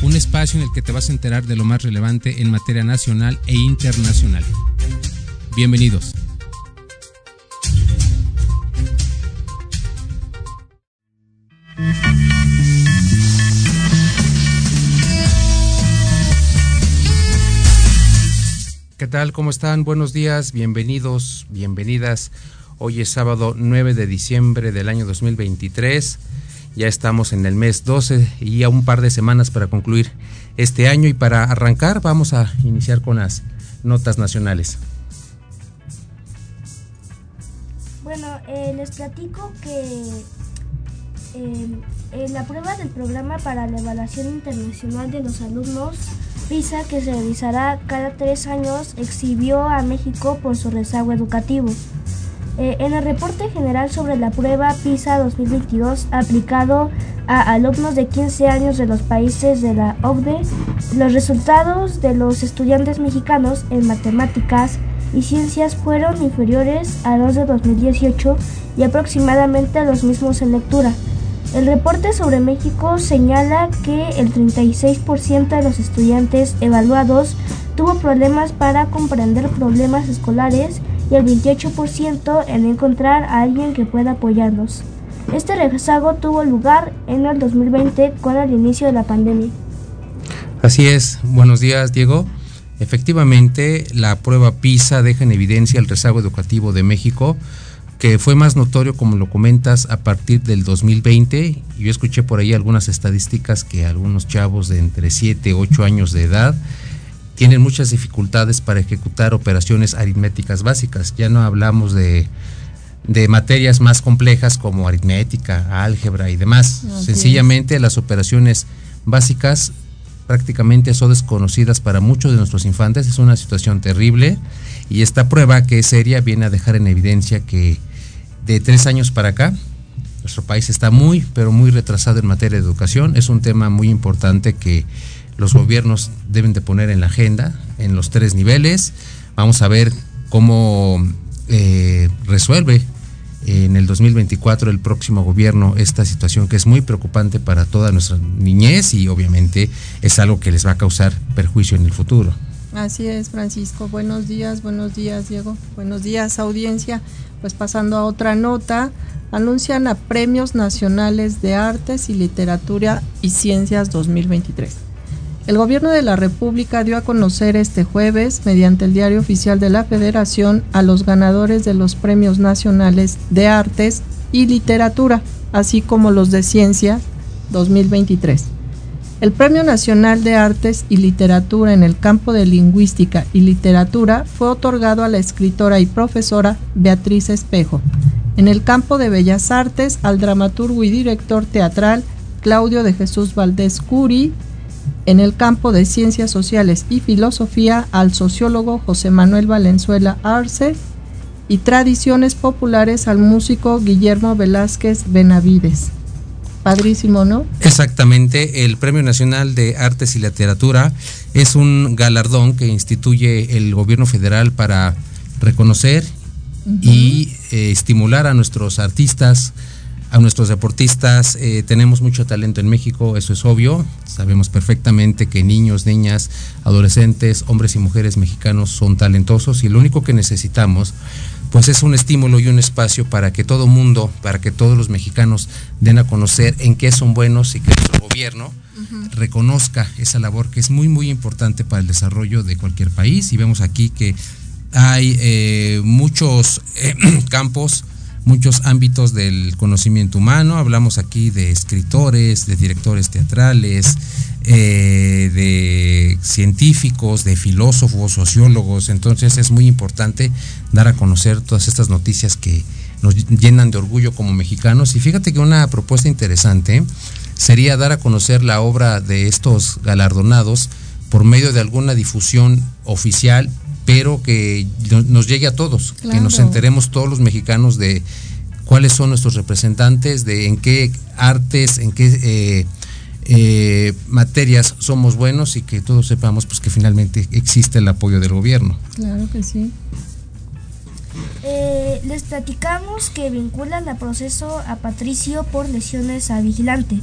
Un espacio en el que te vas a enterar de lo más relevante en materia nacional e internacional. Bienvenidos. ¿Qué tal? ¿Cómo están? Buenos días, bienvenidos, bienvenidas. Hoy es sábado 9 de diciembre del año 2023. Ya estamos en el mes 12 y a un par de semanas para concluir este año y para arrancar vamos a iniciar con las notas nacionales. Bueno, eh, les platico que eh, en la prueba del programa para la evaluación internacional de los alumnos PISA, que se realizará cada tres años, exhibió a México por su rezago educativo. Eh, en el reporte general sobre la prueba PISA 2022 aplicado a alumnos de 15 años de los países de la OCDE, los resultados de los estudiantes mexicanos en matemáticas y ciencias fueron inferiores a los de 2018 y aproximadamente los mismos en lectura. El reporte sobre México señala que el 36% de los estudiantes evaluados tuvo problemas para comprender problemas escolares y el 28% en encontrar a alguien que pueda apoyarlos. Este rezago tuvo lugar en el 2020 con el inicio de la pandemia. Así es, buenos días Diego. Efectivamente, la prueba PISA deja en evidencia el rezago educativo de México que fue más notorio, como lo comentas, a partir del 2020. Yo escuché por ahí algunas estadísticas que algunos chavos de entre 7 y 8 años de edad tienen muchas dificultades para ejecutar operaciones aritméticas básicas. Ya no hablamos de, materias más complejas como aritmética, álgebra y demás. Sencillamente las operaciones básicas prácticamente son desconocidas para muchos de nuestros infantes. Es una situación terrible y esta prueba que es seria viene a dejar en evidencia que de tres años para acá, nuestro país está muy, pero muy retrasado en materia de educación. Es un tema muy importante que los gobiernos deben de poner en la agenda en los tres niveles. Vamos a ver cómo eh, resuelve en el 2024 el próximo gobierno esta situación que es muy preocupante para toda nuestra niñez y obviamente es algo que les va a causar perjuicio en el futuro. Así es, Francisco. Buenos días, buenos días, Diego. Buenos días, audiencia. Pues pasando a otra nota, anuncian a Premios Nacionales de Artes y Literatura y Ciencias 2023. El Gobierno de la República dio a conocer este jueves, mediante el Diario Oficial de la Federación, a los ganadores de los Premios Nacionales de Artes y Literatura, así como los de Ciencia 2023. El Premio Nacional de Artes y Literatura en el campo de Lingüística y Literatura fue otorgado a la escritora y profesora Beatriz Espejo. En el campo de Bellas Artes, al dramaturgo y director teatral Claudio de Jesús Valdés Curi. En el campo de Ciencias Sociales y Filosofía, al sociólogo José Manuel Valenzuela Arce. Y Tradiciones Populares al músico Guillermo Velázquez Benavides padrísimo, ¿no? Exactamente, el Premio Nacional de Artes y Literatura es un galardón que instituye el gobierno federal para reconocer y eh, estimular a nuestros artistas, a nuestros deportistas. Eh, tenemos mucho talento en México, eso es obvio. Sabemos perfectamente que niños, niñas, adolescentes, hombres y mujeres mexicanos son talentosos y lo único que necesitamos pues es un estímulo y un espacio para que todo mundo, para que todos los mexicanos den a conocer en qué son buenos y que nuestro gobierno reconozca esa labor que es muy, muy importante para el desarrollo de cualquier país. Y vemos aquí que hay eh, muchos eh, campos, muchos ámbitos del conocimiento humano. Hablamos aquí de escritores, de directores teatrales, eh, de científicos, de filósofos, sociólogos. Entonces es muy importante dar a conocer todas estas noticias que nos llenan de orgullo como mexicanos. Y fíjate que una propuesta interesante sería dar a conocer la obra de estos galardonados por medio de alguna difusión oficial, pero que nos llegue a todos, que nos enteremos todos los mexicanos de cuáles son nuestros representantes, de en qué artes, en qué eh, eh, materias somos buenos y que todos sepamos pues que finalmente existe el apoyo del gobierno. Claro que sí. Eh, les platicamos que vinculan a proceso a Patricio por lesiones a vigilante.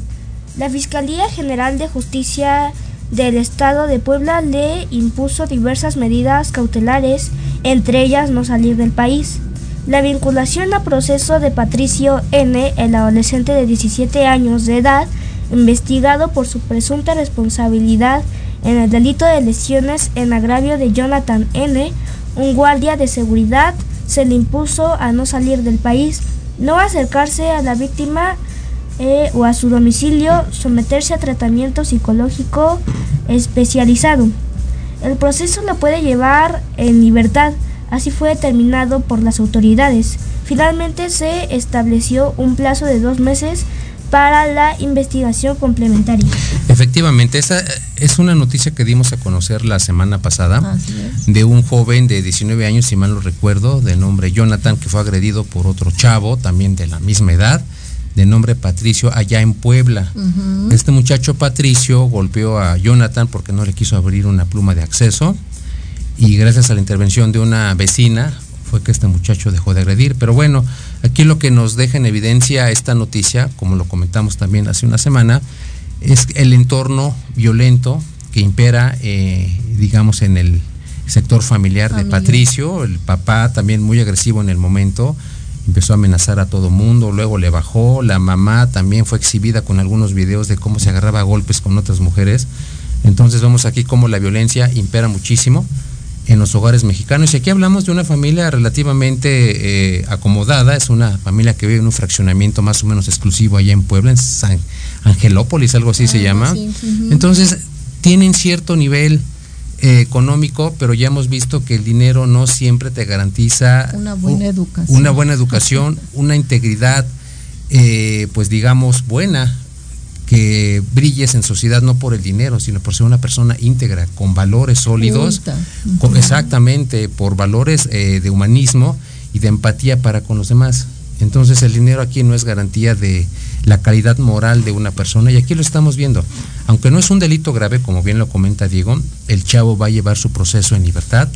La Fiscalía General de Justicia del Estado de Puebla le impuso diversas medidas cautelares, entre ellas no salir del país. La vinculación a proceso de Patricio N., el adolescente de 17 años de edad, investigado por su presunta responsabilidad en el delito de lesiones en agravio de Jonathan N., un guardia de seguridad, se le impuso a no salir del país, no acercarse a la víctima eh, o a su domicilio, someterse a tratamiento psicológico especializado. El proceso lo puede llevar en libertad, Así fue determinado por las autoridades. Finalmente se estableció un plazo de dos meses para la investigación complementaria. Efectivamente, esa es una noticia que dimos a conocer la semana pasada de un joven de 19 años, si mal no recuerdo, de nombre Jonathan, que fue agredido por otro chavo, también de la misma edad, de nombre Patricio, allá en Puebla. Este muchacho Patricio golpeó a Jonathan porque no le quiso abrir una pluma de acceso y gracias a la intervención de una vecina fue que este muchacho dejó de agredir. Pero bueno, aquí lo que nos deja en evidencia esta noticia, como lo comentamos también hace una semana, es el entorno violento que impera, eh, digamos, en el sector familiar de Patricio, el papá también muy agresivo en el momento, empezó a amenazar a todo mundo, luego le bajó, la mamá también fue exhibida con algunos videos de cómo se agarraba a golpes con otras mujeres. Entonces vemos aquí cómo la violencia impera muchísimo en los hogares mexicanos. Y aquí hablamos de una familia relativamente eh, acomodada, es una familia que vive en un fraccionamiento más o menos exclusivo allá en Puebla, en San Angelópolis, algo así se llama. Entonces, tienen cierto nivel eh, económico, pero ya hemos visto que el dinero no siempre te garantiza una buena educación, una, buena educación, una integridad, eh, pues digamos, buena que brilles en sociedad no por el dinero, sino por ser una persona íntegra, con valores sólidos, exactamente, por valores eh, de humanismo y de empatía para con los demás. Entonces el dinero aquí no es garantía de la calidad moral de una persona y aquí lo estamos viendo. Aunque no es un delito grave, como bien lo comenta Diego, el chavo va a llevar su proceso en libertad.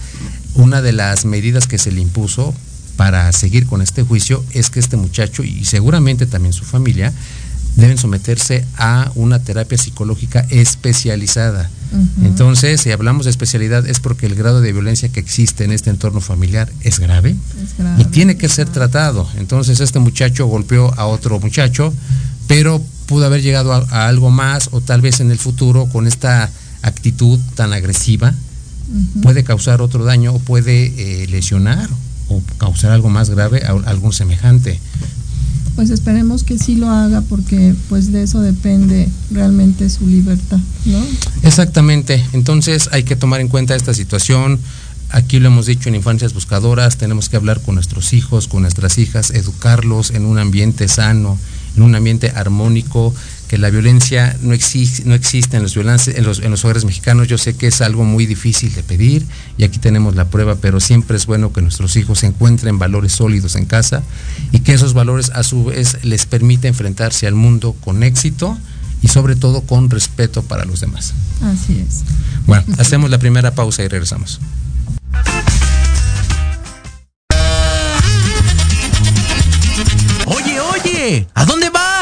Una de las medidas que se le impuso para seguir con este juicio es que este muchacho y seguramente también su familia deben someterse a una terapia psicológica especializada. Entonces, si hablamos de especialidad es porque el grado de violencia que existe en este entorno familiar es grave, y tiene que ser tratado. Entonces, este muchacho golpeó a otro muchacho, pero pudo haber llegado a, algo más o tal vez en el futuro con esta actitud tan agresiva puede causar otro daño o puede eh, lesionar o causar algo más grave a algún semejante pues esperemos que sí lo haga porque pues de eso depende realmente su libertad, ¿no? Exactamente, entonces hay que tomar en cuenta esta situación. Aquí lo hemos dicho en Infancias Buscadoras, tenemos que hablar con nuestros hijos, con nuestras hijas, educarlos en un ambiente sano, en un ambiente armónico, que la violencia no, existe, no existe en los, en, los, en los hogares mexicanos. Yo sé que es algo muy difícil de pedir y aquí tenemos la prueba, pero siempre es bueno que nuestros hijos encuentren valores sólidos en casa y que esos valores a su vez les permita enfrentarse al mundo con éxito y sobre todo con respeto para los demás. Así es. Bueno, hacemos la primera pausa y regresamos. Oye, oye, ¿a dónde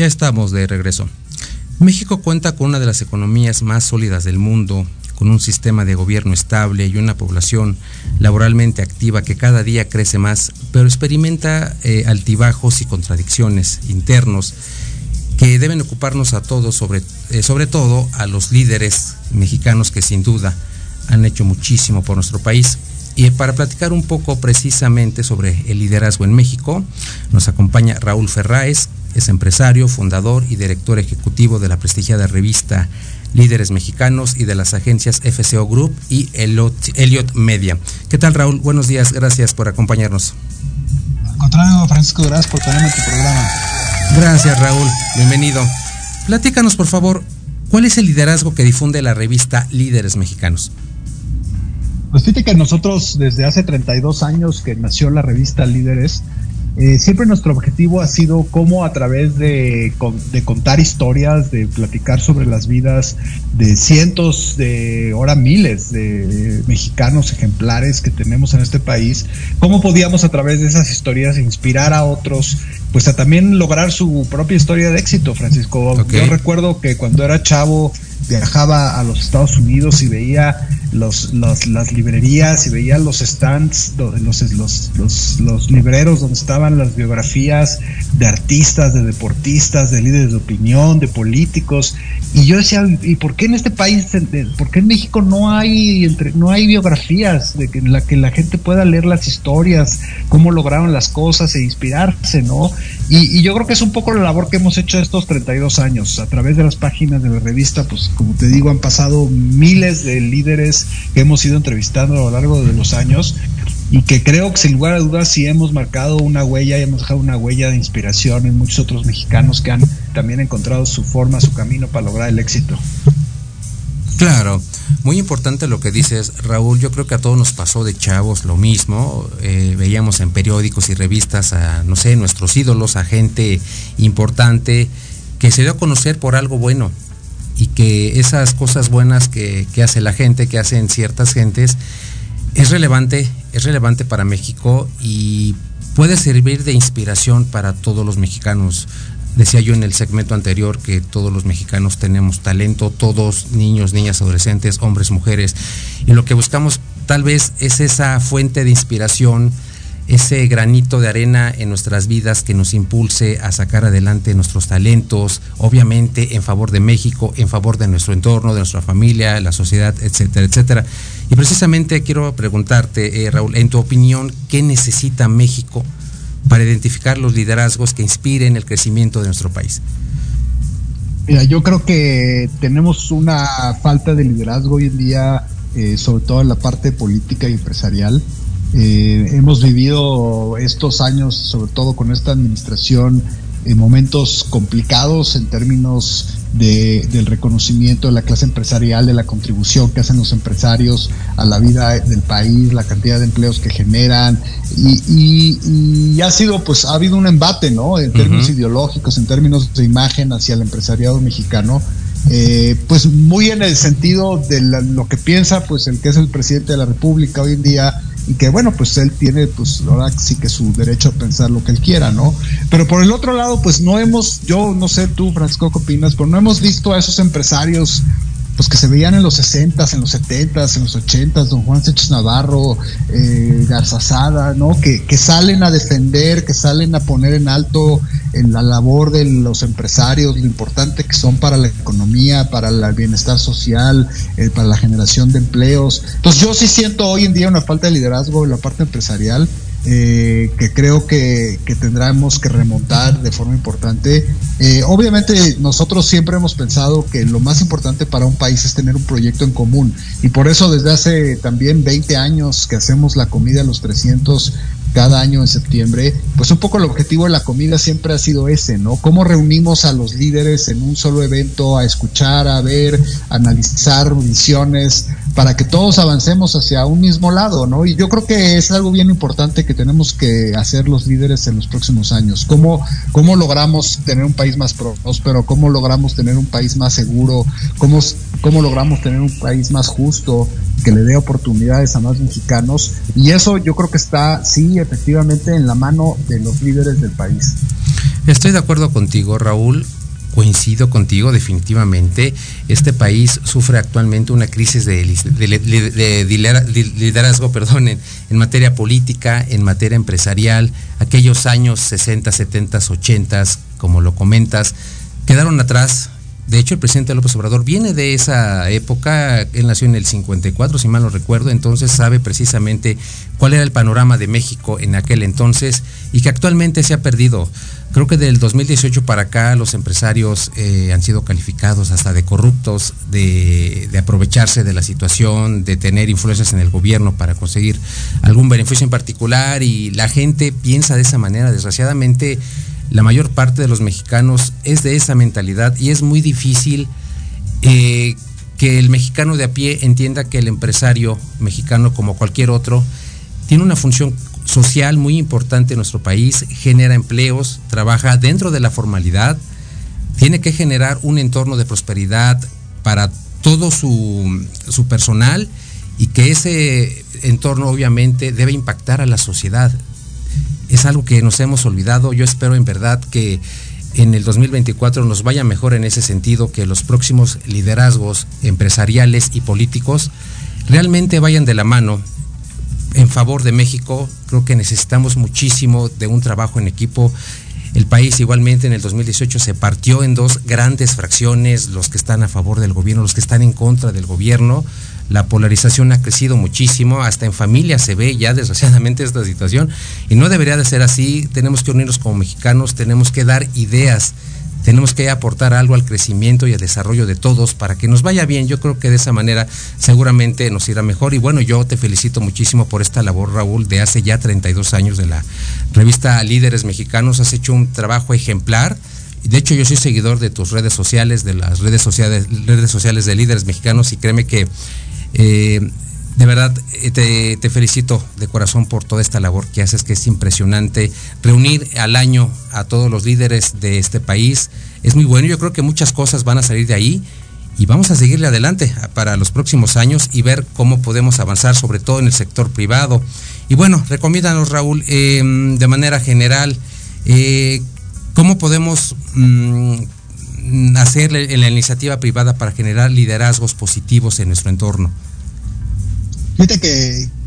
Ya estamos de regreso. México cuenta con una de las economías más sólidas del mundo, con un sistema de gobierno estable y una población laboralmente activa que cada día crece más, pero experimenta eh, altibajos y contradicciones internos que deben ocuparnos a todos, sobre, eh, sobre todo a los líderes mexicanos que sin duda han hecho muchísimo por nuestro país. Y para platicar un poco precisamente sobre el liderazgo en México, nos acompaña Raúl Ferráez, es empresario, fundador y director ejecutivo de la prestigiada revista Líderes Mexicanos y de las agencias FCO Group y Elliot Media. ¿Qué tal Raúl? Buenos días, gracias por acompañarnos. Al contrario, Francisco, gracias por tenerme en tu programa. Gracias Raúl, bienvenido. Platícanos por favor, ¿cuál es el liderazgo que difunde la revista Líderes Mexicanos? Pues fíjate que nosotros desde hace 32 años que nació la revista Líderes, eh, siempre nuestro objetivo ha sido cómo a través de, contar historias, de platicar sobre las vidas de cientos, de ahora miles de mexicanos ejemplares que tenemos en este país, cómo podíamos a través de esas historias inspirar a otros, pues a también lograr su propia historia de éxito, Francisco. Yo recuerdo que cuando era chavo viajaba a los Estados Unidos y veía los, las librerías y veía los stands, los, los, los, los libreros donde estaban las biografías de artistas, de deportistas, de líderes de opinión, de políticos. Y yo decía, ¿y por qué en este país, por qué en México no hay, entre, no hay biografías de que, en la que la gente pueda leer las historias, cómo lograron las cosas e inspirarse, ¿no? Y, y yo creo que es un poco la labor que hemos hecho estos 32 años. A través de las páginas de la revista, pues como te digo, han pasado miles de líderes que hemos ido entrevistando a lo largo de los años y que creo que sin lugar a dudas sí hemos marcado una huella y hemos dejado una huella de inspiración en muchos otros mexicanos que han también encontrado su forma, su camino para lograr el éxito. Claro, muy importante lo que dices, Raúl. Yo creo que a todos nos pasó de chavos lo mismo. Eh, veíamos en periódicos y revistas a, no sé, nuestros ídolos, a gente importante que se dio a conocer por algo bueno, y que esas cosas buenas que, hace la gente, que hacen ciertas gentes, es relevante, es relevante para México y puede servir de inspiración para todos los mexicanos. Decía yo en el segmento anterior que todos los mexicanos tenemos talento, todos niños, niñas, adolescentes, hombres, mujeres, y lo que buscamos tal vez es esa fuente de inspiración, ese granito de arena en nuestras vidas que nos impulse a sacar adelante nuestros talentos, obviamente en favor de México, en favor de nuestro entorno, de nuestra familia, la sociedad, etcétera, etcétera. Y precisamente quiero preguntarte, eh, Raúl, en tu opinión, ¿qué necesita México para identificar los liderazgos que inspiren el crecimiento de nuestro país? Mira, yo creo que tenemos una falta de liderazgo hoy en día, eh, sobre todo en la parte política y empresarial. Eh, hemos vivido estos años, sobre todo con esta administración, en momentos complicados en términos de, del reconocimiento de la clase empresarial, de la contribución que hacen los empresarios a la vida del país, la cantidad de empleos que generan y, ha sido, pues, ha habido un embate, ¿no? En términos ideológicos, en términos de imagen hacia el empresariado mexicano. Eh, pues muy en el sentido de lo que piensa pues el que es el presidente de la República hoy en día y que bueno, pues él tiene pues ahora sí que su derecho a pensar lo que él quiera, ¿no? Pero por el otro lado, pues no hemos, yo no sé tú, Francisco, ¿qué opinas? Pero no hemos visto a esos empresarios pues que se veían en los 60 en los 70 en los 80 don Juan Sánchez Navarro, eh, Garzazada, ¿no? Que, que, salen a defender, que salen a poner en alto en la labor de los empresarios, lo importante que son para la economía, para el bienestar social, eh, para la generación de empleos. Entonces yo sí siento hoy en día una falta de liderazgo en la parte empresarial eh, que creo que, tendremos que remontar de forma importante. Eh, obviamente nosotros siempre hemos pensado que lo más importante para un país es tener un proyecto en común y por eso desde hace también 20 años que hacemos la comida a los 300 cada año en septiembre, pues un poco el objetivo de la comida siempre ha sido ese, ¿no? Cómo reunimos a los líderes en un solo evento a escuchar, a ver, a analizar visiones, para que todos avancemos hacia un mismo lado, ¿no? Y yo creo que es algo bien importante que tenemos que hacer los líderes en los próximos años. ¿Cómo, cómo logramos tener un país más próspero? ¿Cómo logramos tener un país más seguro? ¿Cómo, cómo logramos tener un país más justo? Que le dé oportunidades a más mexicanos y eso yo creo que está sí efectivamente en la mano de los líderes del país. Estoy de acuerdo contigo, Raúl coincido contigo definitivamente. Este país sufre actualmente una crisis de, liderazgo perdón, en, materia política, en materia empresarial. Aquellos años 60, 70, 80, como lo comentas, quedaron atrás. De hecho, el presidente López Obrador viene de esa época, él nació en el 54, si mal no recuerdo, entonces sabe precisamente cuál era el panorama de México en aquel entonces y que actualmente se ha perdido. Creo que del 2018 para acá los empresarios eh, han sido calificados hasta de corruptos, de, aprovecharse de la situación, de tener influencias en el gobierno para conseguir algún beneficio en particular y la gente piensa de esa manera. Desgraciadamente, la mayor parte de los mexicanos es de esa mentalidad y es muy difícil eh, que el mexicano de a pie entienda que el empresario mexicano, como cualquier otro, tiene una función social muy importante en nuestro país, genera empleos, trabaja dentro de la formalidad, tiene que generar un entorno de prosperidad para todo su, su personal y que ese entorno obviamente debe impactar a la sociedad. Es algo que nos hemos olvidado. Yo espero en verdad que en el 2024 nos vaya mejor en ese sentido, que los próximos liderazgos empresariales y políticos realmente vayan de la mano en favor de México. Creo que necesitamos muchísimo de un trabajo en equipo. El país igualmente en el 2018 se partió en dos grandes fracciones, los que están a favor del gobierno, los que están en contra del gobierno. La polarización ha crecido muchísimo, hasta en familia se ve ya desgraciadamente esta situación y no debería de ser así. Tenemos que unirnos como mexicanos, tenemos que dar ideas tenemos que aportar algo al crecimiento y al desarrollo de todos para que nos vaya bien. Yo creo que de esa manera seguramente nos irá mejor. Y bueno, yo te felicito muchísimo por esta labor, Raúl, de hace ya 32 años de la revista Líderes Mexicanos. Has hecho un trabajo ejemplar. De hecho, yo soy seguidor de tus redes sociales, de las redes sociales, redes sociales de líderes mexicanos y créeme que eh, de verdad, eh, te, felicito de corazón por toda esta labor que haces, que es impresionante. Reunir al año a todos los líderes de este país es muy bueno. Yo creo que muchas cosas van a salir de ahí y vamos a seguirle adelante para los próximos años y ver cómo podemos avanzar, sobre todo en el sector privado. Y bueno, recomiéndanos, Raúl, em, de manera general, eh, cómo podemos mm, hacer en la iniciativa privada para generar liderazgos positivos en nuestro entorno. Fíjate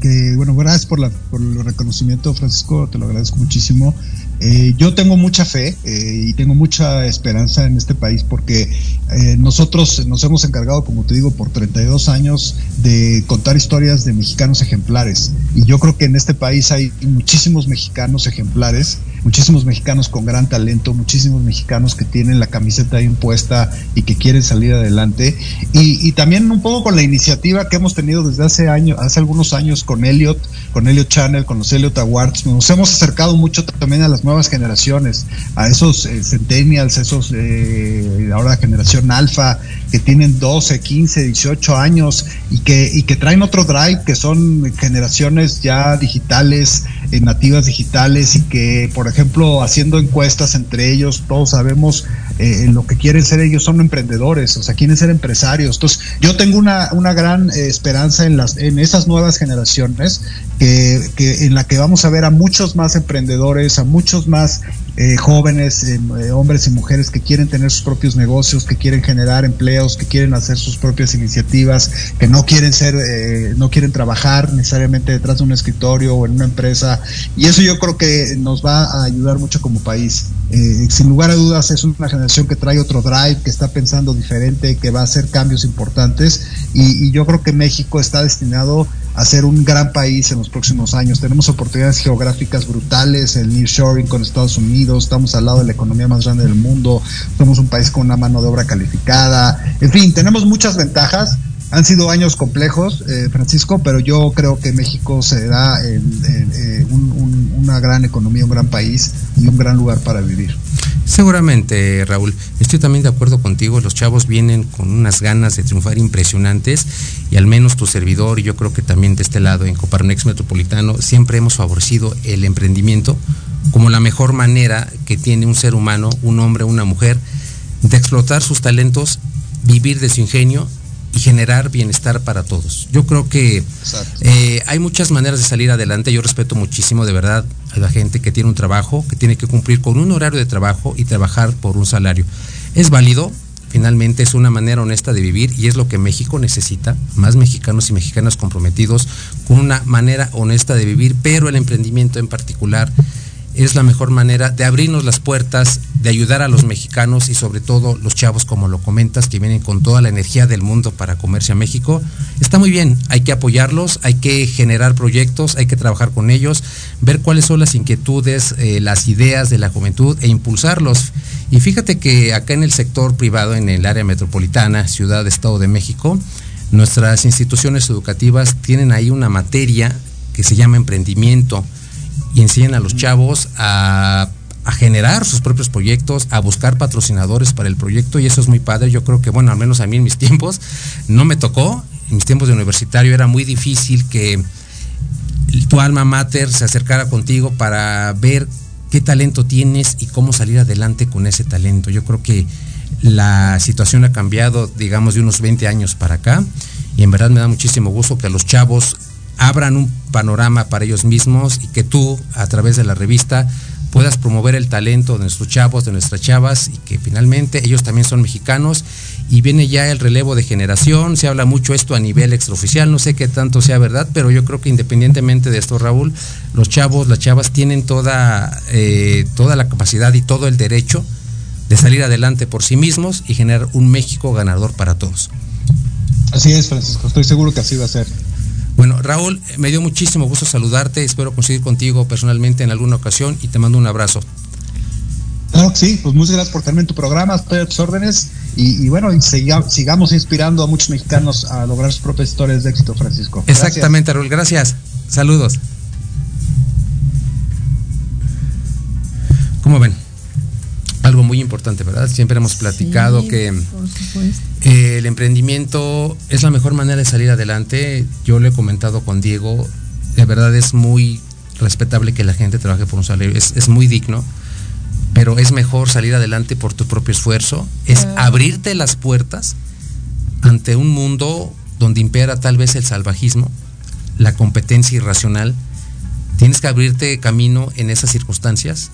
que, bueno, gracias por, la, por el reconocimiento, Francisco, te lo agradezco muchísimo. Eh, yo tengo mucha fe eh, y tengo mucha esperanza en este país porque eh, nosotros nos hemos encargado, como te digo, por 32 años de contar historias de mexicanos ejemplares. Y yo creo que en este país hay muchísimos mexicanos ejemplares muchísimos mexicanos con gran talento, muchísimos mexicanos que tienen la camiseta impuesta y que quieren salir adelante. Y, también un poco con la iniciativa que hemos tenido desde hace años, hace algunos años con Elliot, con Elliot Channel, con los Elliot Awards, nos hemos acercado mucho también a las nuevas generaciones, a esos eh, centennials, esos eh, ahora generación alfa, que tienen 12, 15, 18 años y que, y que traen otro drive, que son generaciones ya digitales, nativas digitales y que, por ejemplo, haciendo encuestas entre ellos, todos sabemos eh, lo que quieren ser ellos, son emprendedores, o sea, quieren ser empresarios. Entonces, yo tengo una, una gran eh, esperanza en, las, en esas nuevas generaciones, que, que, en la que vamos a ver a muchos más emprendedores, a muchos más eh, jóvenes, eh, eh, hombres y mujeres que quieren tener sus propios negocios, que quieren generar empleos, que quieren hacer sus propias iniciativas, que no quieren ser, no quieren trabajar necesariamente detrás de un escritorio o en una empresa. Y eso yo creo que nos va a ayudar mucho como país. sin lugar a dudas es una generación que trae otro drive, que está pensando diferente, que va a hacer cambios importantes y, yo creo que México está destinado ser un gran país en los próximos años. Tenemos oportunidades geográficas brutales, el nearshoring con Estados Unidos, estamos al lado de la economía más grande del mundo, somos un país con una mano de obra calificada, en fin, tenemos muchas ventajas. Han sido años complejos, eh, Francisco, pero yo creo que México será eh, un, una gran economía, un gran país y un gran lugar para vivir. Seguramente, Raúl. Estoy también de acuerdo contigo. Los chavos vienen con unas ganas de triunfar impresionantes y al menos tu servidor y yo creo que también de este lado en Coparnex Metropolitano siempre hemos favorecido el emprendimiento como la mejor manera que tiene un ser humano, un hombre, una mujer, de explotar sus talentos, vivir de su ingenio y generar bienestar para todos. Yo creo que eh, hay muchas maneras de salir adelante. Yo respeto muchísimo de verdad a la gente que tiene un trabajo, que tiene que cumplir con un horario de trabajo y trabajar por un salario. Es válido, finalmente es una manera honesta de vivir y es lo que México necesita, más mexicanos y mexicanas comprometidos con una manera honesta de vivir, pero el emprendimiento en particular es la mejor manera de abrirnos las puertas, de ayudar a los mexicanos y sobre todo los chavos, como lo comentas, que vienen con toda la energía del mundo para comerse a México. Está muy bien, hay que apoyarlos, hay que generar proyectos, hay que trabajar con ellos, ver cuáles son las inquietudes, eh, las ideas de la juventud e impulsarlos. Y fíjate que acá en el sector privado, en el área metropolitana, Ciudad, Estado de México, nuestras instituciones educativas tienen ahí una materia que se llama emprendimiento y enseñan a los chavos a, generar sus propios proyectos, a buscar patrocinadores para el proyecto y eso es muy padre. Yo creo que, bueno, al menos a mí en mis tiempos no me tocó. En mis tiempos de universitario era muy difícil que tu alma mater se acercara contigo para ver qué talento tienes y cómo salir adelante con ese talento. Yo creo que la situación ha cambiado, digamos, de unos 20 años para acá y en verdad me da muchísimo gusto que los chavos abran un panorama para ellos mismos y que tú, a través de la revista, puedas promover el talento de nuestros chavos, de nuestras chavas y que finalmente ellos también son mexicanos y viene ya el relevo de generación, se habla mucho esto a nivel extraoficial, no sé qué tanto sea verdad, pero yo creo que independientemente de esto, Raúl, los chavos, las chavas tienen toda, eh, toda la capacidad y todo el derecho de salir adelante por sí mismos y generar un México ganador para todos. Así es, Francisco, estoy seguro que así va a ser. Bueno, Raúl, me dio muchísimo gusto saludarte, espero conseguir contigo personalmente en alguna ocasión y te mando un abrazo. Claro que sí, pues muchas gracias por tenerme en tu programa, estoy a tus órdenes y, bueno, sigamos inspirando a muchos mexicanos a lograr sus propias historias de éxito, Francisco. Exactamente, Raúl, gracias. Saludos. ¿Cómo ven? Algo muy importante, ¿verdad? Siempre hemos platicado que eh, el emprendimiento es la mejor manera de salir adelante. Yo lo he comentado con Diego, de verdad es muy respetable que la gente trabaje por un salario, es, muy digno, pero es mejor salir adelante por tu propio esfuerzo, es abrirte las puertas ante un mundo donde impera tal vez el salvajismo, la competencia irracional. Tienes que abrirte camino en esas circunstancias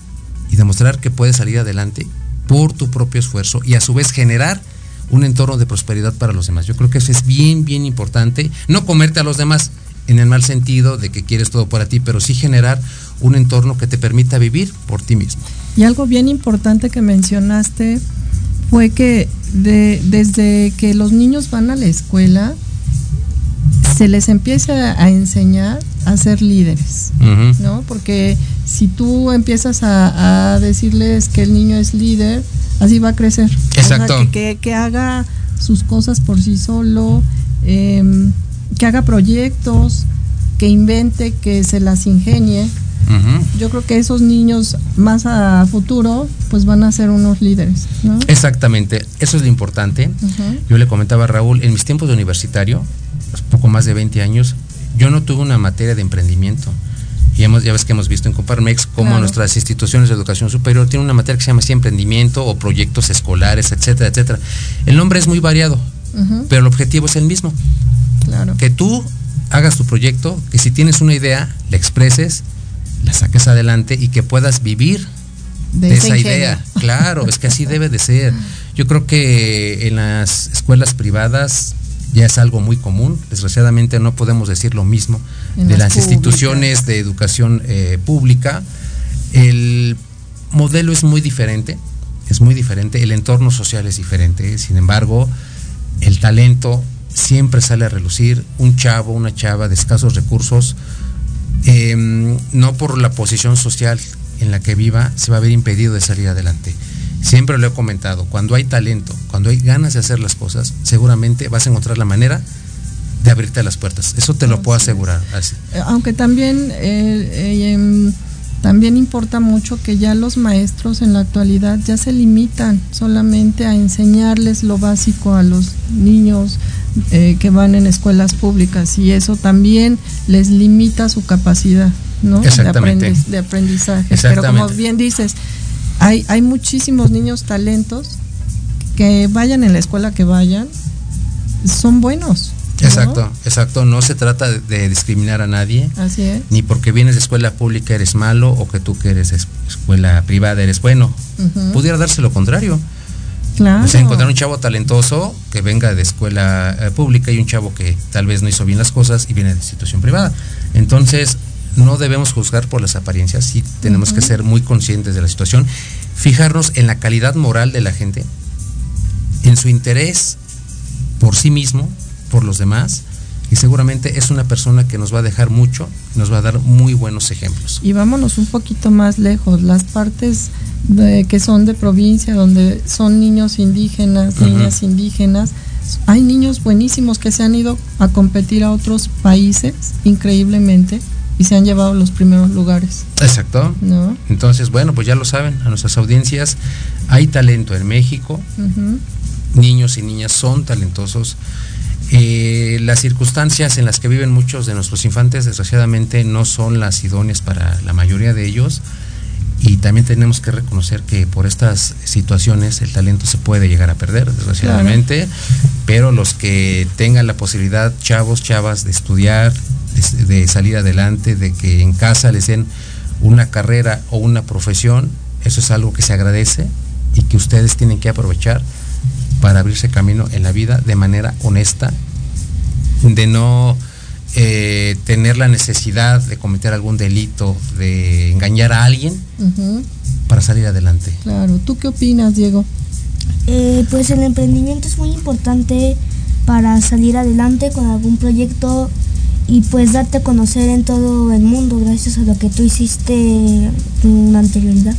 y demostrar que puedes salir adelante por tu propio esfuerzo y a su vez generar un entorno de prosperidad para los demás. Yo creo que eso es bien, bien importante. No comerte a los demás en el mal sentido de que quieres todo para ti, pero sí generar un entorno que te permita vivir por ti mismo. Y algo bien importante que mencionaste fue que desde que los niños van a la escuela, se les empieza a enseñar a ser líderes, ¿no? Porque si tú empiezas a, decirles que el niño es líder, así va a crecer. Exacto. que, haga sus cosas por sí solo, em, que haga proyectos, que invente, que se las ingenie. Yo creo que esos niños más a futuro pues van a ser unos líderes. Exactamente, eso es lo importante. Yo le comentaba a Raúl, en mis tiempos de universitario, poco más de 20 años, yo no tuve una materia de emprendimiento. Y hemos, ya ves que hemos visto en Comparmex cómo nuestras instituciones de educación superior tienen una materia que se llama así emprendimiento o proyectos escolares, etcétera, etcétera. El nombre es muy variado, pero el objetivo es el mismo. Claro. Que tú hagas tu proyecto, que si tienes una idea, la expreses, la saques adelante y que puedas vivir de, esa idea. Claro, es que así debe de ser. Yo creo que en las escuelas privadas ya es algo muy común. Desgraciadamente no podemos decir lo mismo de las, instituciones de educación eh, pública. El modelo es muy diferente, es muy diferente, el entorno social es diferente, sin embargo, el talento siempre sale a relucir, un chavo, una chava de escasos recursos, em, no por la posición social en la que viva, se va a ver impedido de salir adelante. Siempre lo he comentado, cuando hay talento, cuando hay ganas de hacer las cosas, seguramente vas a encontrar la manera de abrirte las puertas. Eso te lo puedo asegurar. Eh, aunque también eh, eh, em, También importa mucho que ya los maestros en la actualidad ya se limitan solamente a enseñarles lo básico a los niños eh, que van en escuelas públicas y eso también les limita su capacidad ¿no? Exactamente. De, aprendizaje. Pero como bien dices, hay, hay muchísimos niños talentos que vayan en la escuela que vayan, son buenos. Exacto, exacto. No se trata de, discriminar a nadie. Así es. Ni porque vienes de escuela pública eres malo o que tú que eres escuela privada eres bueno. Pudiera darse lo contrario. Claro. O sea, encontrar un chavo talentoso que venga de escuela eh, pública y un chavo que tal vez no hizo bien las cosas y viene de institución privada. Entonces, no debemos juzgar por las apariencias, sí tenemos que ser muy conscientes de la situación, fijarnos en la calidad moral de la gente, en su interés por sí mismo, por los demás, y seguramente es una persona que nos va a dejar mucho, nos va a dar muy buenos ejemplos. Y vámonos un poquito más lejos, las partes de, que son de provincia, donde son niños indígenas, niñas indígenas, hay niños buenísimos que se han ido a competir a otros países increíblemente y se han llevado los primeros lugares. Exacto. ¿No? Entonces, bueno, pues ya lo saben, a nuestras audiencias hay talento en México, niños y niñas son talentosos eh, las circunstancias en las que viven muchos de nuestros infantes, desgraciadamente, no son las idóneas para la mayoría de ellos. Y también tenemos que reconocer que por estas situaciones el talento se puede llegar a perder, desgraciadamente. Pero los que tengan la posibilidad, chavos, chavas, de estudiar, de, salir adelante, de que en casa les den una carrera o una profesión, eso es algo que se agradece y que ustedes tienen que aprovechar para abrirse camino en la vida de manera honesta, de no eh, tener la necesidad de cometer algún delito, de engañar a alguien para salir adelante. Claro, ¿tú qué opinas, Diego? Eh, pues el emprendimiento es muy importante para salir adelante con algún proyecto y pues darte a conocer en todo el mundo gracias a lo que tú hiciste en anterioridad.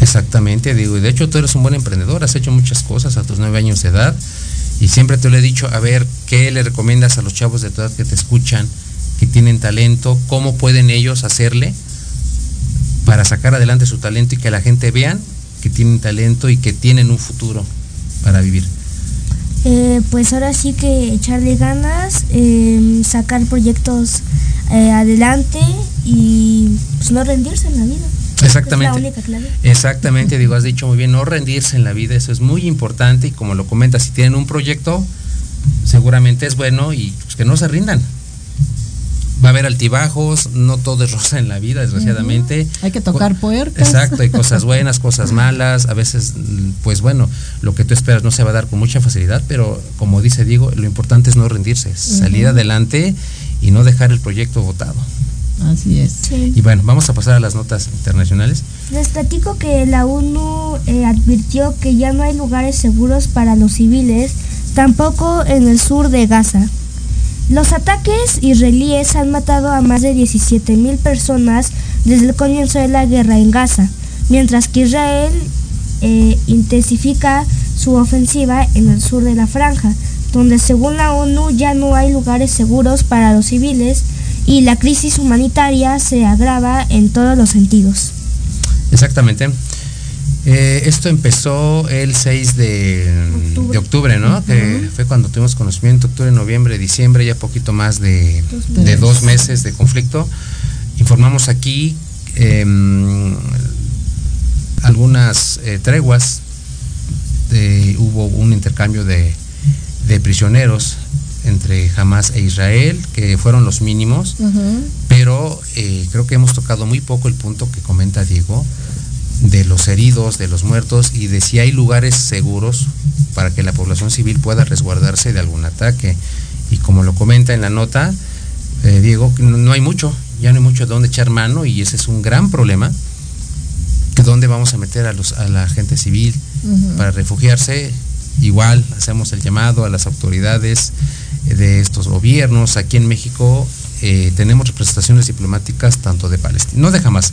Exactamente, digo, y de hecho tú eres un buen emprendedor, has hecho muchas cosas a tus nueve años de edad y siempre te lo he dicho, a ver, ¿qué le recomiendas a los chavos de tu edad que te escuchan, que tienen talento, cómo pueden ellos hacerle para sacar adelante su talento y que la gente vean que tienen talento y que tienen un futuro para vivir? Eh, pues ahora sí que echarle ganas, em, sacar proyectos eh, adelante y pues no rendirse en la vida. Exactamente. Exactamente, digo, has dicho muy bien, no rendirse en la vida, eso es muy importante y como lo comentas, si tienen un proyecto, seguramente es bueno y pues, que no se rindan. Va a haber altibajos, no todo es rosa en la vida, desgraciadamente. Hay que tocar puertas. Exacto, hay cosas buenas, cosas malas, a veces, pues bueno, lo que tú esperas no se va a dar con mucha facilidad, pero como dice Diego, lo importante es no rendirse, salir adelante y no dejar el proyecto votado. Así es. Y bueno, vamos a pasar a las notas internacionales. Les platico que la ONU eh, advirtió que ya no hay lugares seguros para los civiles, tampoco en el sur de Gaza. Los ataques israelíes han matado a más de 17 mil personas desde el comienzo de la guerra en Gaza, mientras que Israel eh, intensifica su ofensiva en el sur de la franja, donde según la ONU ya no hay lugares seguros para los civiles y la crisis humanitaria se agrava en todos los sentidos. Exactamente. Eh, esto empezó el 6 de octubre, ¿no? Que fue cuando tuvimos conocimiento, octubre, noviembre, diciembre, ya poquito más de dos, meses de conflicto. Informamos aquí em, algunas eh, treguas, hubo un intercambio de, de prisioneros entre Hamas e Israel, que fueron los mínimos, pero eh, creo que hemos tocado muy poco el punto que comenta Diego de los heridos, de los muertos y de si hay lugares seguros para que la población civil pueda resguardarse de algún ataque. Y como lo comenta en la nota, eh, Diego, no, hay mucho, ya no hay mucho de dónde echar mano y ese es un gran problema. Dónde vamos a meter a, los, a la gente civil para refugiarse. Igual hacemos el llamado a las autoridades de estos gobiernos. Aquí en México eh, tenemos representaciones diplomáticas tanto de Palestina, no de jamás,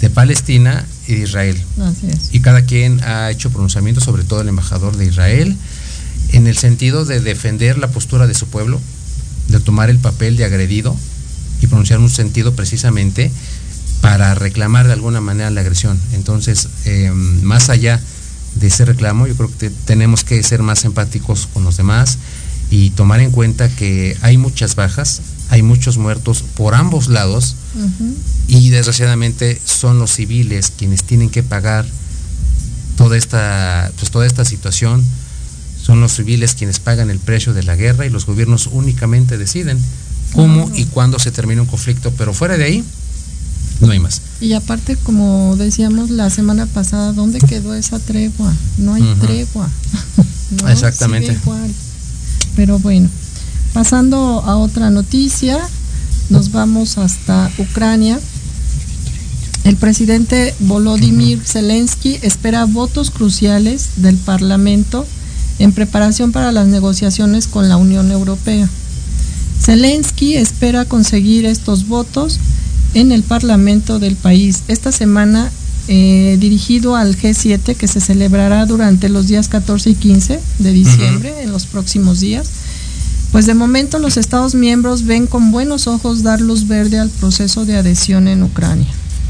de Palestina y de Israel. Y cada quien ha hecho pronunciamientos, sobre todo el embajador de Israel, en el sentido de defender la postura de su pueblo, de tomar el papel de agredido y pronunciar un sentido precisamente para reclamar de alguna manera la agresión. Entonces, em, más allá de ese reclamo, yo creo que tenemos que ser más empáticos con los demás y tomar en cuenta que hay muchas bajas, hay muchos muertos por ambos lados y desgraciadamente son los civiles quienes tienen que pagar toda esta, pues, toda esta situación. Son los civiles quienes pagan el precio de la guerra y los gobiernos únicamente deciden cómo y cuándo se termina un conflicto, pero fuera de ahí no hay más. Y aparte, como decíamos la semana pasada, ¿dónde quedó esa tregua? No hay tregua. Exactamente. Pero bueno, pasando a otra noticia, nos vamos hasta Ucrania. El presidente Volodymyr Zelensky espera votos cruciales del Parlamento en preparación para las negociaciones con la Unión Europea. Zelensky espera conseguir estos votos en el Parlamento del país esta semana eh, dirigido al G7 que se celebrará durante los días 14 y 15 de diciembre, en los próximos días. Pues de momento los Estados miembros ven con buenos ojos dar luz verde al proceso de adhesión en Ucrania.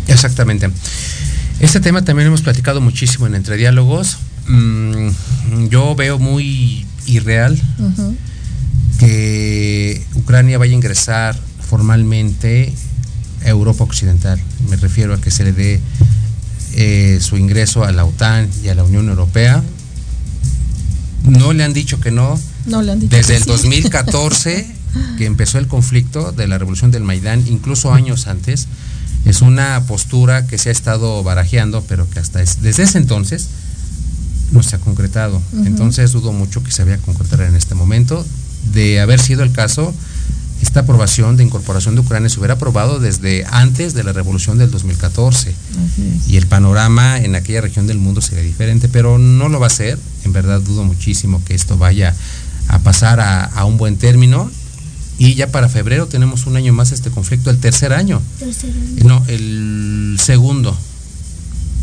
Exactamente. Este tema también hemos platicado muchísimo en Entre Diálogos. Mm, yo veo muy irreal que Ucrania vaya a ingresar formalmente Europa Occidental. Me refiero a que se le dé eh, su ingreso a la OTAN y a la Unión Europea. No le han dicho que no. No le han dicho Desde el 2014, que empezó el conflicto de la revolución del Maidán, incluso años antes, es una postura que se ha estado barajeando, pero que hasta desde ese entonces no se ha concretado. Entonces dudo mucho que se vaya a concretar en este momento. De haber sido el caso, esta aprobación de incorporación de Ucrania se hubiera aprobado desde antes de la revolución del 2014. Y el panorama en aquella región del mundo sería diferente, pero no lo va a ser. En verdad dudo muchísimo que esto vaya a pasar a un buen término y ya para febrero tenemos un año más este conflicto, el tercer año. No, el segundo.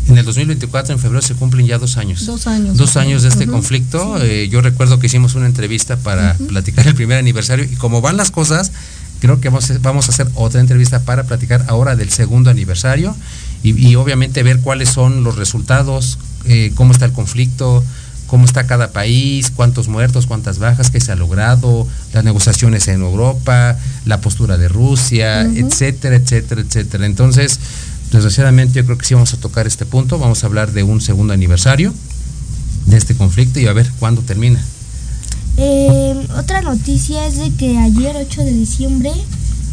En el 2024, en febrero, se cumplen ya dos años. Dos años. Dos años de este conflicto. Eh, yo recuerdo que hicimos una entrevista para platicar el primer aniversario y como van las cosas, creo que vamos, vamos a hacer otra entrevista para platicar ahora del segundo aniversario y, obviamente ver cuáles son los resultados, eh, cómo está el conflicto, cómo está cada país, cuántos muertos, cuántas bajas, qué se ha logrado, las negociaciones en Europa, la postura de Rusia, etcétera, etcétera, etcétera. Entonces, desgraciadamente yo creo que sí vamos a tocar este punto, vamos a hablar de un segundo aniversario de este conflicto y a ver cuándo termina. Eh, otra noticia es de que ayer 8 de diciembre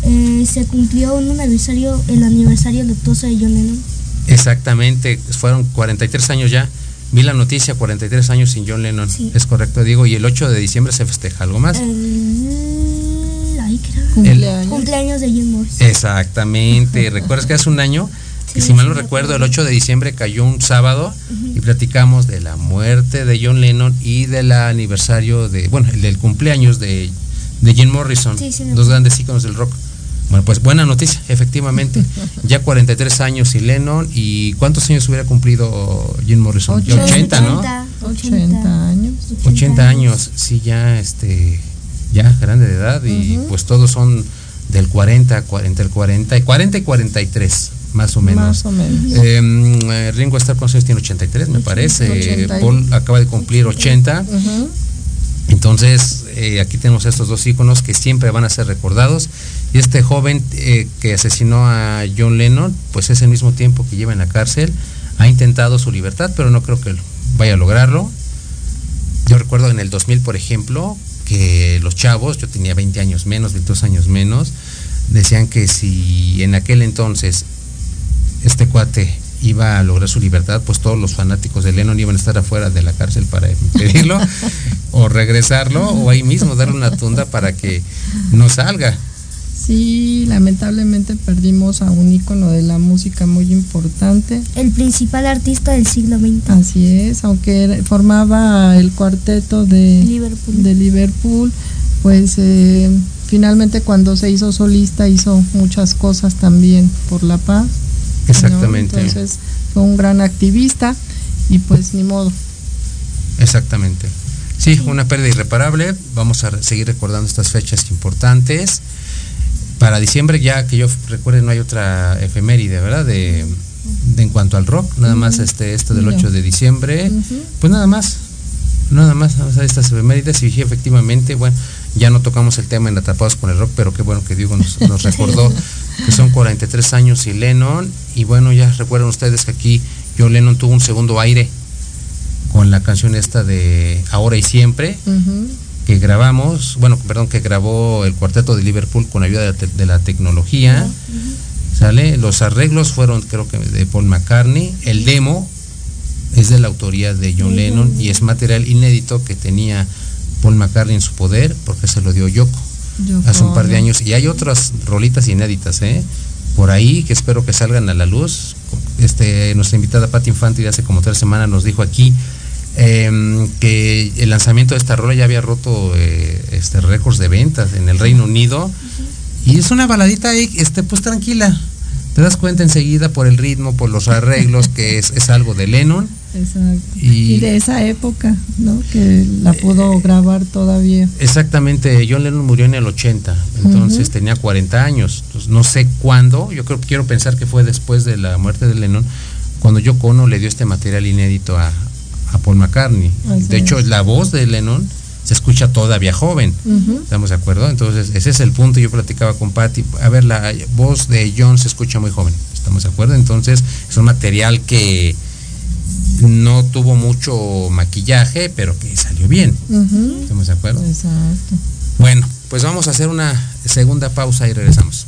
eh, se cumplió un aniversario, el aniversario luctuoso de John Lennon. Exactamente, fueron 43 años ya Vi la noticia, 43 años sin John Lennon. Es correcto, digo. Y el 8 de diciembre se festeja algo más. El, cumpleaños. de Jim Morrison. Exactamente. ¿Recuerdas que hace un año? que si mal no recuerdo, el 8 de diciembre cayó un sábado y platicamos de la muerte de John Lennon y del aniversario de, bueno, el del cumpleaños de, de Jim Morrison, dos grandes íconos del rock. Bueno, pues buena noticia, efectivamente. Ya 43 años y Lennon. ¿Y cuántos años hubiera cumplido Jim Morrison? 80, ¿no? 80 años. 80 años, sí, ya, este, ya grande de edad. Y pues todos son del 40, 40, el 40, 40 y 43 más o menos. Más o menos. Em, eh, Ringo Starr con tiene 83, me parece. Paul acaba de cumplir 80. Entonces, eh, aquí tenemos estos dos íconos que siempre van a ser recordados. Y este joven eh, que asesinó a John Lennon, pues es el mismo tiempo que lleva en la cárcel, ha intentado su libertad, pero no creo que vaya a lograrlo. Yo recuerdo en el 2000, por ejemplo, que los chavos, yo tenía 20 años menos, 22 años menos, decían que si en aquel entonces este cuate iba a lograr su libertad, pues todos los fanáticos de Lennon iban a estar afuera de la cárcel para impedirlo o regresarlo o ahí mismo darle una tunda para que no salga. Sí, lamentablemente perdimos a un ícono de la música muy importante. El principal artista del siglo XX. Así es, aunque formaba el cuarteto de Liverpool, de Liverpool pues eh, finalmente cuando se hizo solista hizo muchas cosas también por la paz. Exactamente. Entonces fue un gran activista y pues ni modo. Exactamente. Sí, una pérdida irreparable. Vamos a seguir recordando estas fechas importantes. Para diciembre ya que yo recuerde no hay otra efeméride, ¿verdad? De, en cuanto al rock, nada más este esto del 8 de diciembre, pues nada más, nada más, vamos a estas efemérides y efectivamente, bueno, ya no tocamos el tema en Atrapados con el Rock, pero qué bueno que Diego nos, nos recordó que son 43 años y Lennon, y bueno, ya recuerdan ustedes que aquí John Lennon tuvo un segundo aire con la canción esta de Ahora y Siempre, que grabamos, bueno, perdón, que grabó el cuarteto de Liverpool con ayuda de, la tecnología. ¿Sale? Los arreglos fueron, creo que, de Paul McCartney. El demo es de la autoría de John Lennon y es material inédito que tenía Paul McCartney en su poder porque se lo dio Yoko, hace un par de años. Y hay otras rolitas inéditas, ¿eh? Por ahí que espero que salgan a la luz. Este, nuestra invitada Patti Infante hace como tres semanas nos dijo aquí Em, que el lanzamiento de esta rola ya había roto eh, este récords de ventas en el Reino Unido. Y es una baladita ahí, este, pues tranquila. Te das cuenta enseguida por el ritmo, por los arreglos, que es, algo de Lennon. Exacto. Y, de esa época, ¿no? Que la pudo eh, grabar todavía. Exactamente, John Lennon murió en el 80, entonces tenía 40 años. no sé cuándo, yo creo quiero pensar que fue después de la muerte de Lennon, cuando Yoko Ono le dio este material inédito a, a Paul McCartney. de hecho, la voz de Lennon se escucha todavía joven. ¿Estamos de acuerdo? Entonces, ese es el punto. Yo platicaba con Patty. A ver, la voz de John se escucha muy joven. ¿Estamos de acuerdo? Entonces, es un material que no tuvo mucho maquillaje, pero que salió bien. ¿Estamos de acuerdo? Exacto. Bueno, pues vamos a hacer una segunda pausa y regresamos.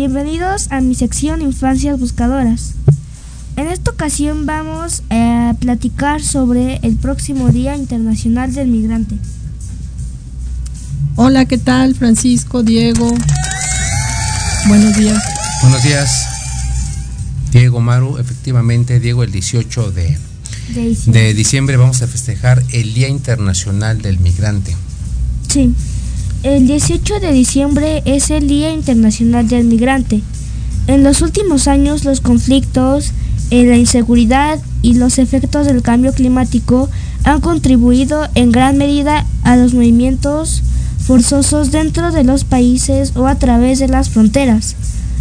Bienvenidos a mi sección Infancias Buscadoras. En esta ocasión vamos a platicar sobre el próximo Día Internacional del Migrante. Hola, ¿qué tal? Francisco, Diego. Buenos días. Buenos días. Diego Maru, efectivamente, Diego, el 18 de, De diciembre. de diciembre vamos a festejar el Día Internacional del Migrante. Sí. El 18 de diciembre es el Día Internacional del Migrante. En los últimos años los conflictos, eh, la inseguridad y los efectos del cambio climático han contribuido en gran medida a los movimientos forzosos dentro de los países o a través de las fronteras.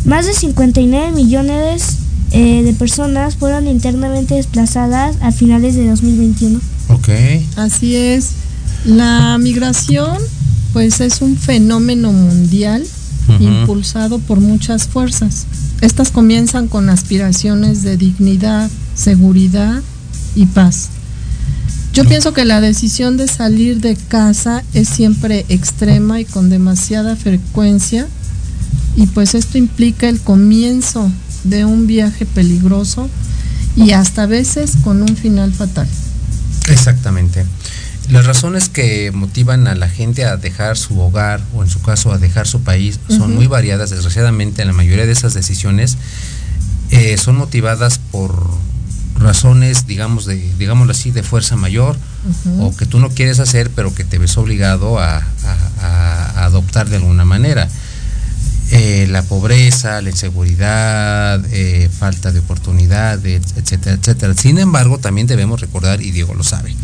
Más de 59 millones eh, de personas fueron internamente desplazadas a finales de 2021. Ok. Así es. La migración, pues es un fenómeno mundial impulsado por muchas fuerzas. Estas comienzan con aspiraciones de dignidad, seguridad y paz. Yo pienso que la decisión de salir de casa es siempre extrema y con demasiada frecuencia y pues esto implica el comienzo de un viaje peligroso y hasta a veces con un final fatal. Exactamente. Las razones que motivan a la gente a dejar su hogar o en su caso a dejar su país son muy variadas. Desgraciadamente, la mayoría de esas decisiones eh, son motivadas por razones, digamos, de, digámoslo así, de fuerza mayor o que tú no quieres hacer, pero que te ves obligado a, a- a adoptar de alguna manera. Eh, la pobreza, la inseguridad, eh, falta de oportunidades, etcétera, etcétera. Sin embargo, también debemos recordar, y Diego lo sabe,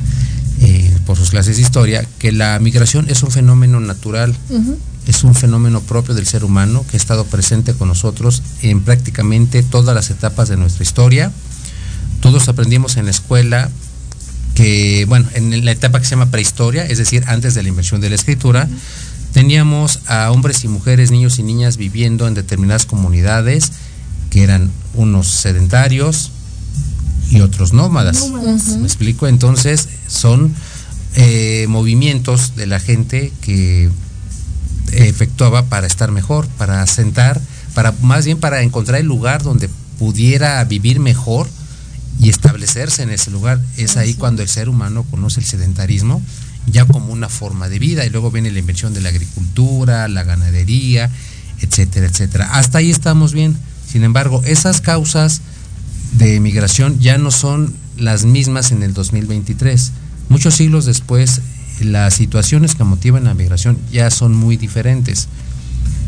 por sus clases de historia, que la migración es un fenómeno natural, es un fenómeno propio del ser humano que ha estado presente con nosotros en prácticamente todas las etapas de nuestra historia. Todos aprendimos en la escuela que, bueno, en la etapa que se llama prehistoria, es decir, antes de la invención de la escritura, teníamos a hombres y mujeres, niños y niñas viviendo en determinadas comunidades que eran unos sedentarios y otros nómadas. Nómadas. Ujú. ¿Me explico? Entonces son eh, movimientos de la gente que efectuaba para estar mejor, para asentar, para más bien para encontrar el lugar donde pudiera vivir mejor y establecerse en ese lugar. Es ahí cuando el ser humano conoce el sedentarismo ya como una forma de vida y luego viene la invención de la agricultura, la ganadería, etcétera, etcétera. Hasta ahí estamos bien. Sin embargo, esas causas de migración ya no son las mismas en el 2023. Muchos siglos después, las situaciones que motivan la migración ya son muy diferentes.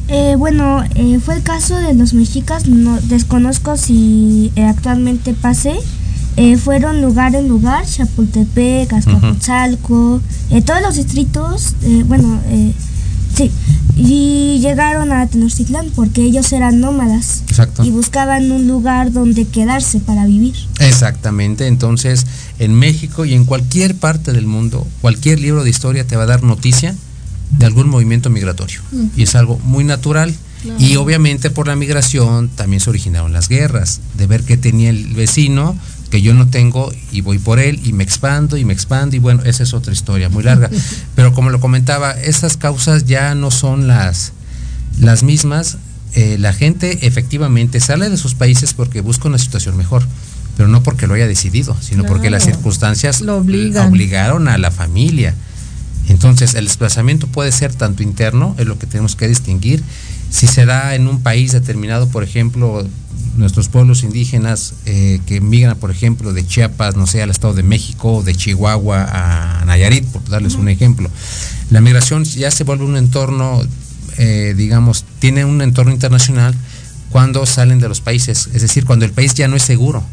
Eh, bueno, eh, fue el caso de los mexicas, no desconozco si eh, actualmente pase. Fueron lugar en lugar, Chapultepec, Azcapotzalco, todos los distritos, bueno, eh, sí, y llegaron a Tenochtitlán porque ellos eran nómadas Exacto. y buscaban un lugar donde quedarse para vivir. Exactamente, entonces en México y en cualquier parte del mundo, cualquier libro de historia te va a dar noticia de algún movimiento migratorio. Y es algo muy natural. Claro. Y obviamente por la migración también se originaron las guerras, de ver que tenía el vecino que yo no tengo y voy por él y me expando y me expando y bueno, esa es otra historia muy larga. Pero como lo comentaba, esas causas ya no son las, las mismas. Eh, la gente efectivamente sale de sus países porque busca una situación mejor, pero no porque lo haya decidido, sino porque las circunstancias Lo obligan. obligaron a la familia. Entonces, el desplazamiento puede ser tanto interno, es lo que tenemos que distinguir. Si se da en un país determinado, por ejemplo, nuestros pueblos indígenas eh, que migran, por ejemplo, de Chiapas, no sé, al Estado de México, de Chihuahua a Nayarit, por darles un ejemplo. La migración ya se vuelve un entorno, eh, digamos, tiene un entorno internacional cuando salen de los países, es decir, cuando el país ya no es seguro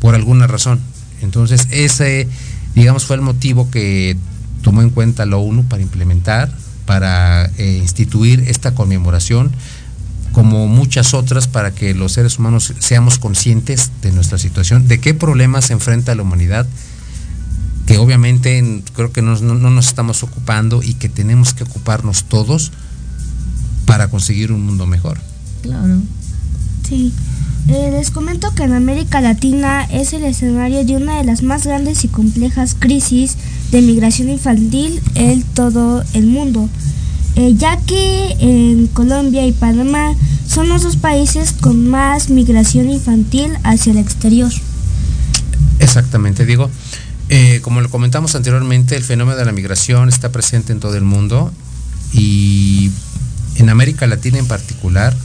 por alguna razón. Entonces, ese, digamos, fue el motivo que tomó en cuenta la ONU para implementar, para eh, instituir esta conmemoración, como muchas otras, para que los seres humanos seamos conscientes de nuestra situación, de qué problemas se enfrenta la humanidad, que obviamente en- creo que no nos estamos ocupando y que tenemos que ocuparnos todos para conseguir un mundo mejor. Claro. Sí. Eh, les comento que en América Latina es el escenario de una de las más grandes y complejas crisis de migración infantil en todo el mundo, Eh, ya que en Colombia y Panamá son los dos países con más migración infantil hacia el exterior. Exactamente, Diego. Eh, como lo comentamos anteriormente, el fenómeno de la migración está presente en todo el mundo y en América Latina en particular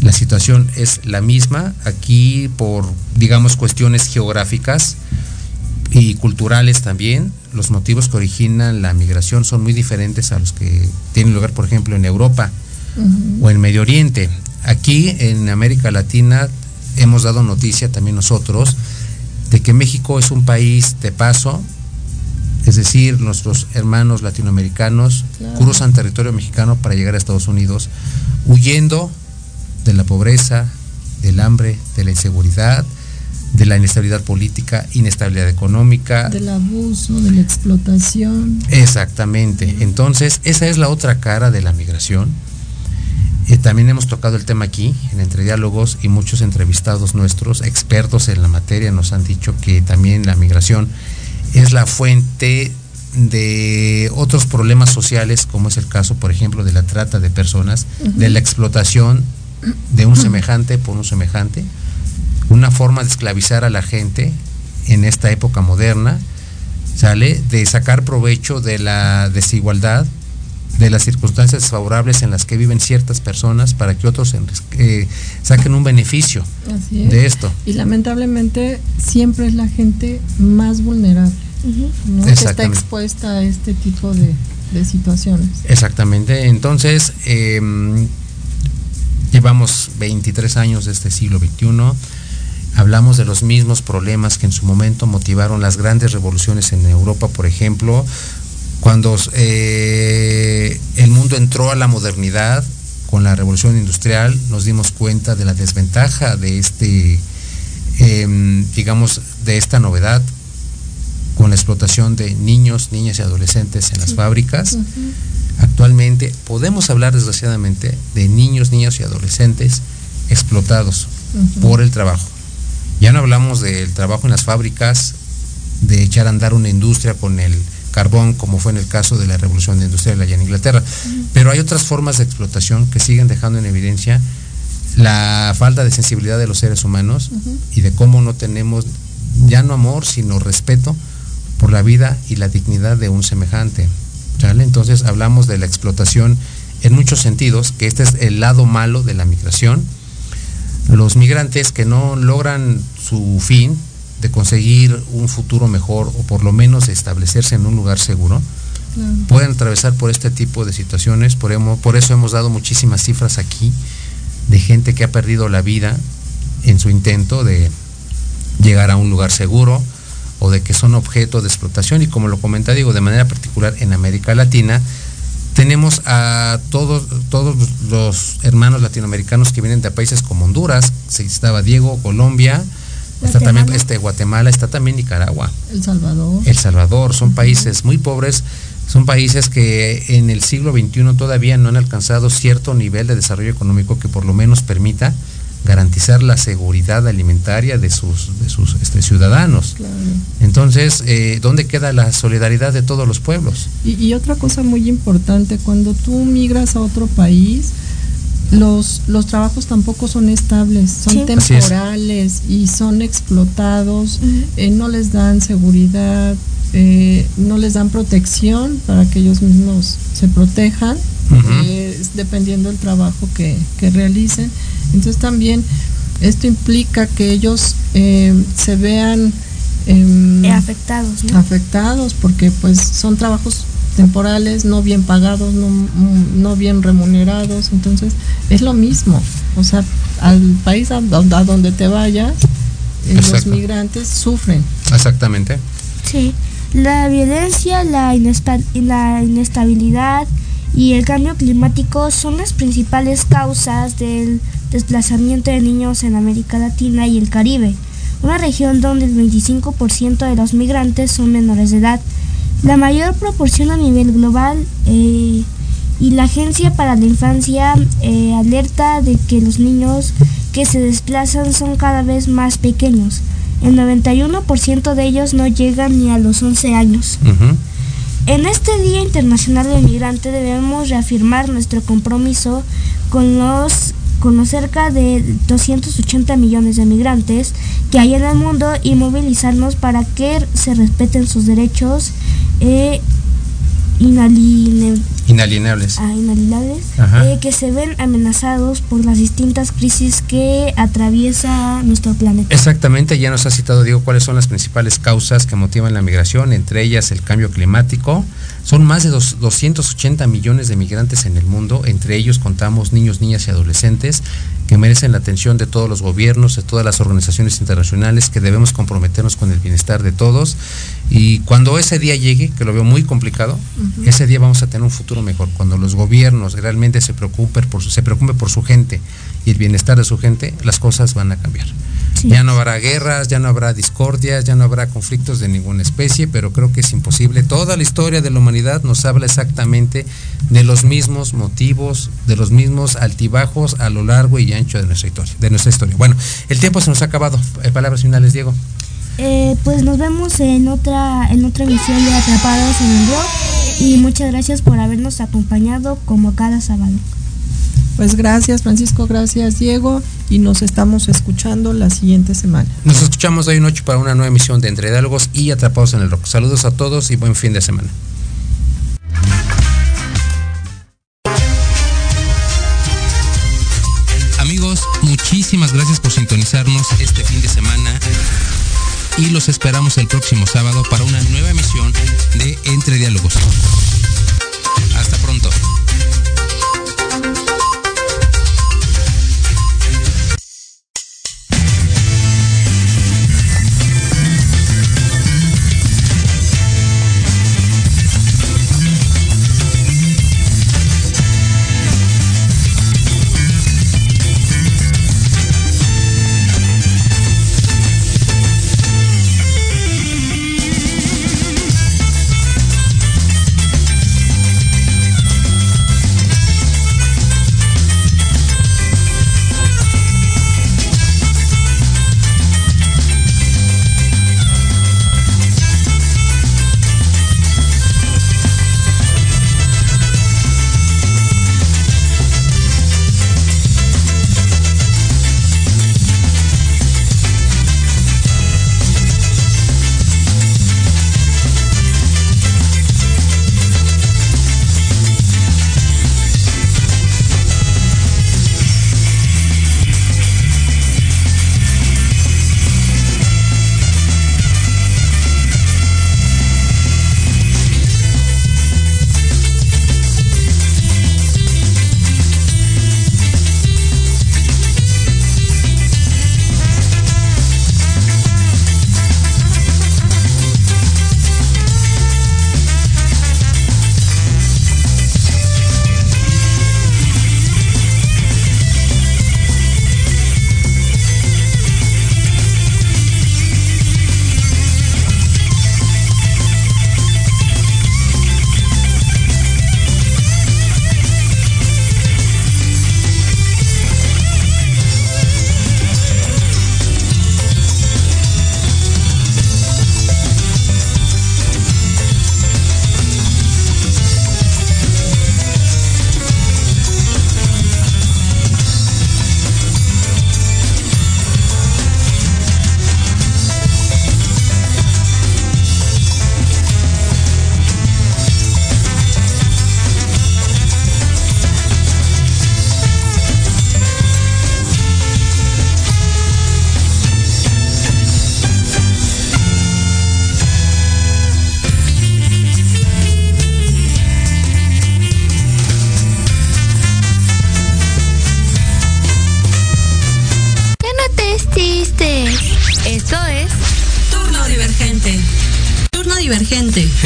la situación es la misma. Aquí por, digamos, cuestiones geográficas y culturales también, los motivos que originan la migración son muy diferentes a los que tienen lugar, por ejemplo, en Europa o en Medio Oriente. Aquí en América Latina hemos dado noticia también nosotros de que México es un país de paso, es decir, nuestros hermanos latinoamericanos cruzan territorio mexicano para llegar a Estados Unidos, huyendo de la pobreza, del hambre, de la inseguridad, de la inestabilidad política, inestabilidad económica. Del abuso, de la explotación. Exactamente. Entonces, esa es la otra cara de la migración. Eh, también hemos tocado el tema aquí, en Entre Diálogos, y muchos entrevistados nuestros, expertos en la materia, nos han dicho que también la migración es la fuente de otros problemas sociales, como es el caso, por ejemplo, de la trata de personas, de la explotación de un semejante por un semejante, una forma de esclavizar a la gente en esta época moderna, ¿sale? De sacar provecho de la desigualdad, de las circunstancias desfavorables en las que viven ciertas personas para que otros eh, saquen un beneficio de esto. Y lamentablemente siempre es la gente más vulnerable, que está expuesta a este tipo de, situaciones. Exactamente. Entonces, em, Llevamos 23 años de este siglo XXI. Hablamos de los mismos problemas que en su momento motivaron las grandes revoluciones en Europa, por ejemplo, cuando eh, el mundo entró a la modernidad con la revolución industrial, nos dimos cuenta de la desventaja de este, em, digamos, de esta novedad con la explotación de niños, niñas y adolescentes en las fábricas. Actualmente podemos hablar desgraciadamente de niños, niñas y adolescentes explotados por el trabajo. Ya no hablamos del trabajo en las fábricas, de echar a andar una industria con el carbón, como fue en el caso de la revolución industrial allá en Inglaterra, pero hay otras formas de explotación que siguen dejando en evidencia la falta de sensibilidad de los seres humanos y de cómo no tenemos ya no amor, sino respeto por la vida y la dignidad de un semejante. Entonces hablamos de la explotación en muchos sentidos, que este es el lado malo de la migración. Los migrantes que no logran su fin de conseguir un futuro mejor o por lo menos establecerse en un lugar seguro, pueden atravesar por este tipo de situaciones. Por, por eso hemos dado muchísimas cifras aquí de gente que ha perdido la vida en su intento de llegar a un lugar seguro, o de que son objeto de explotación y como lo comenta digo de manera particular en América Latina tenemos a todos todos los hermanos latinoamericanos que vienen de países como Honduras se estaba Diego Colombia está también este Guatemala está también Nicaragua. El Salvador. El Salvador son países muy pobres son países que en el siglo XXI todavía no han alcanzado cierto nivel de desarrollo económico que por lo menos permita garantizar la seguridad alimentaria de sus, de sus este, ciudadanos. Entonces, eh, ¿dónde queda la solidaridad de todos los pueblos? Y, otra cosa muy importante, cuando tú migras a otro país, los, los trabajos tampoco son estables, son temporales y son explotados, eh, no les dan seguridad, eh, no les dan protección para que ellos mismos se protejan, dependiendo del trabajo que, que realicen. Entonces también esto implica que ellos eh, se vean em, eh, afectados, afectados porque pues son trabajos temporales, no bien pagados, no, bien remunerados, entonces es lo mismo, o sea, al país a, donde te vayas, eh, los migrantes sufren. Exactamente. Sí, la violencia, la, la inestabilidad y el cambio climático son las principales causas del desplazamiento de niños en América Latina y el Caribe, una región donde el 25% de los migrantes son menores de edad, la mayor proporción a nivel global eh, y la Agencia para la Infancia eh, alerta de que los niños que se desplazan son cada vez más pequeños. El 91% de ellos no llegan ni a los 11 años. En este Día Internacional del Migrante debemos reafirmar nuestro compromiso con los con los cerca de 280 millones de migrantes que hay en el mundo y movilizarnos para que se respeten sus derechos e inalienables, ah, inalienables eh, que se ven amenazados por las distintas crisis que atraviesa nuestro planeta. Exactamente, ya nos ha citado Diego cuáles son las principales causas que motivan la migración, entre ellas el cambio climático. Son más de dos- 280 millones de migrantes en el mundo, entre ellos contamos niños, niñas y adolescentes que merecen la atención de todos los gobiernos, de todas las organizaciones internacionales, que debemos comprometernos con el bienestar de todos. Y cuando ese día llegue, que lo veo muy complicado, ese día vamos a tener un futuro mejor. Cuando los gobiernos realmente se preocupen por su, se preocupen por su gente y el bienestar de su gente, las cosas van a cambiar. Sí. Ya no habrá guerras, ya no habrá discordias, ya no habrá conflictos de ninguna especie, pero creo que es imposible. Toda la historia de la humanidad nos habla exactamente de los mismos motivos, de los mismos altibajos a lo largo y ancho de nuestra historia. De nuestra historia. Bueno, el tiempo se nos ha acabado. Eh, Palabras finales, Diego. Eh, pues nos vemos en otra en otra emisión de Atrapados en el Blog y muchas gracias por habernos acompañado como cada sábado. Pues gracias Francisco, gracias Diego y nos estamos escuchando la siguiente semana. Nos escuchamos hoy noche para una nueva emisión de Entre Diálogos y Atrapados en el Rock. Saludos a todos y buen fin de semana. Amigos, muchísimas gracias por sintonizarnos este fin de semana y los esperamos el próximo sábado para una nueva emisión de Entre Diálogos. Hasta pronto.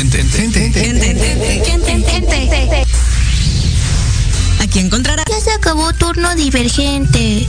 Gente, gente, gente, gente. Aquí encontrarás Ya se acabó turno divergente.